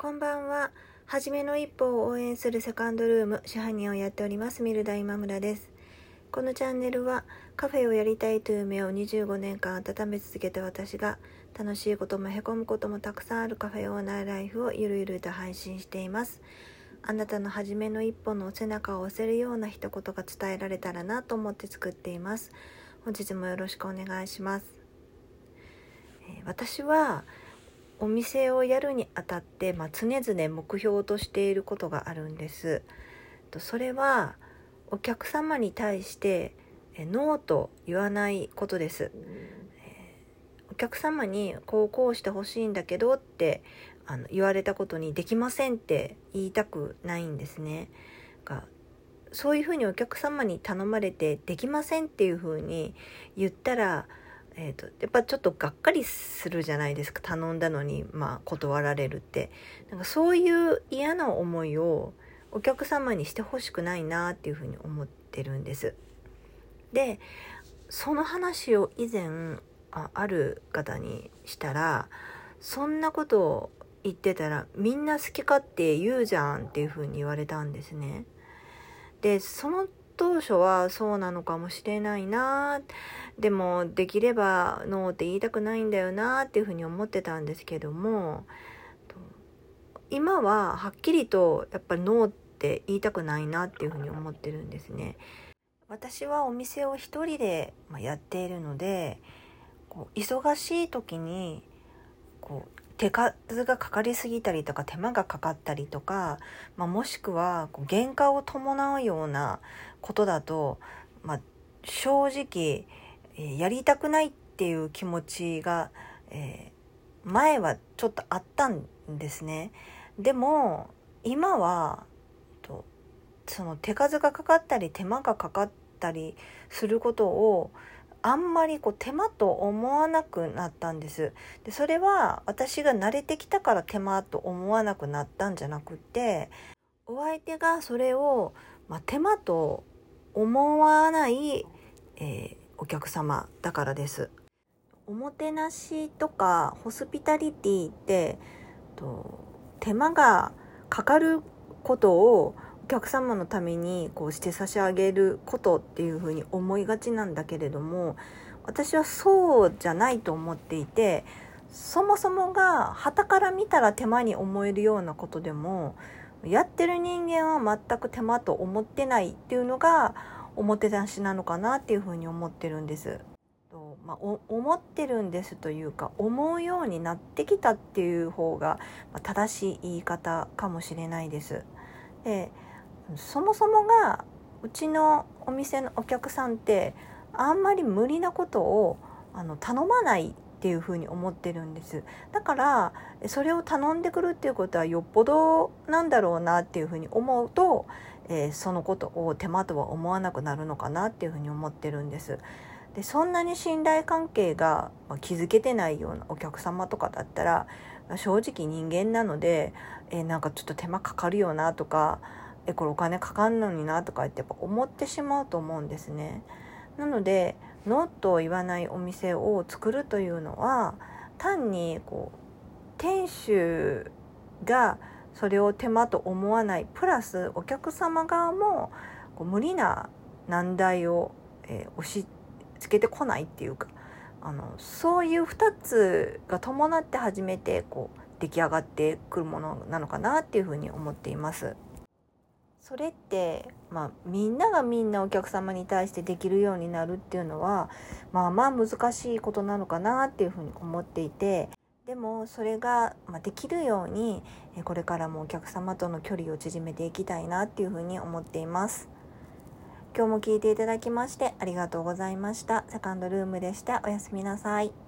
こんばんは。はじめの一歩を応援するセカンドルーム支配人をやっておりますミルダ今村です。このチャンネルはカフェをやりたいという夢を25年間温め続けた私が楽しいこともへこむこともたくさんあるカフェオーナーライフをゆるゆると配信しています。あなたの初めの一歩の背中を押せるような一言が伝えられたらなと思って作っています。本日もよろしくお願いします。え私はお店をやるにあたって、まあ、常々目標としていることがあるんです。それはお客様に対してノーと言わないことです。お客様にこうこうしてほしいんだけどってあの言われたことにできませんって言いたくないんですね。がそういうふうにお客様に頼まれてできませんっていうふうに言ったらえーと、やっぱちょっとがっかりするじゃないですか。頼んだのに、まあ、断られるって。なんかそういう嫌な思いをお客様にしてほしくないなっていうふうに思ってるんです。でその話を以前あある方にしたらそんなことを言ってたらみんな好き勝手言うじゃんっていうふうに言われたんですね。でその当初はそうなのかもしれないなでもできればノーって言いたくないんだよなっていうふうに思ってたんですけども今ははっきりとやっぱりノーって言いたくないなっていうふうに思ってるんですね。私はお店を一人でやっているのでこう忙しい時にこう手数がかかりすぎたりとか手間がかかったりとか、まあ、もしくはこう原価を伴うようなことだと、まあ、正直、え、やりたくないっていう気持ちが、えー、前はちょっとあったんですね。でも今はとその手数がかかったり手間がかかったりすることをあんまりこう手間と思わなくなったんです。でそれは私が慣れてきたから手間と思わなくなったんじゃなくてお相手がそれを、まあ、手間と思わない、えー、お客様だからです。おもてなしとかホスピタリティってと手間がかかることを客様のためにこうして差し上げることっていうふうに思いがちなんだけれども私はそうじゃないと思っていてそもそもが旗から見たら手間に思えるようなことでもやってる人間は全く手間と思ってないっていうのが表出しなのかなっていうふうに思ってるんです。とまあ、思ってるんですというか思うようになってきたっていう方が正しい言い方かもしれないです。でそもそもがうちのお店のお客さんってあんまり無理なことをあの頼まないっていうふうに思ってるんです。だからそれを頼んでくるっていうことはよっぽどなんだろうなっていうふうに思うと、えー、そのことを手間とは思わなくなるのかなっていうふうに思ってるんです。でそんなに信頼関係が築けてないようなお客様とかだったら正直人間なので、えー、なんかちょっと手間かかるよなとかえこれお金かかんのになとかってやっぱ思ってしまうと思うんですね。なのでノーと言わないお店を作るというのは単にこう店主がそれを手間と思わないプラスお客様側もこう無理な難題を、えー、押し付けてこないっていうかあのそういう2つが伴って初めてこう出来上がってくるものなのかなっていうふうに思っています。それって、まあ、みんながみんなお客様に対してできるようになるっていうのはまあまあ難しいことなのかなっていうふうに思っていてでもそれができるようにこれからもお客様との距離を縮めていきたいなっていうふうに思っています。今日も聞いていただきましてありがとうございました。セカンドルームでした。おやすみなさい。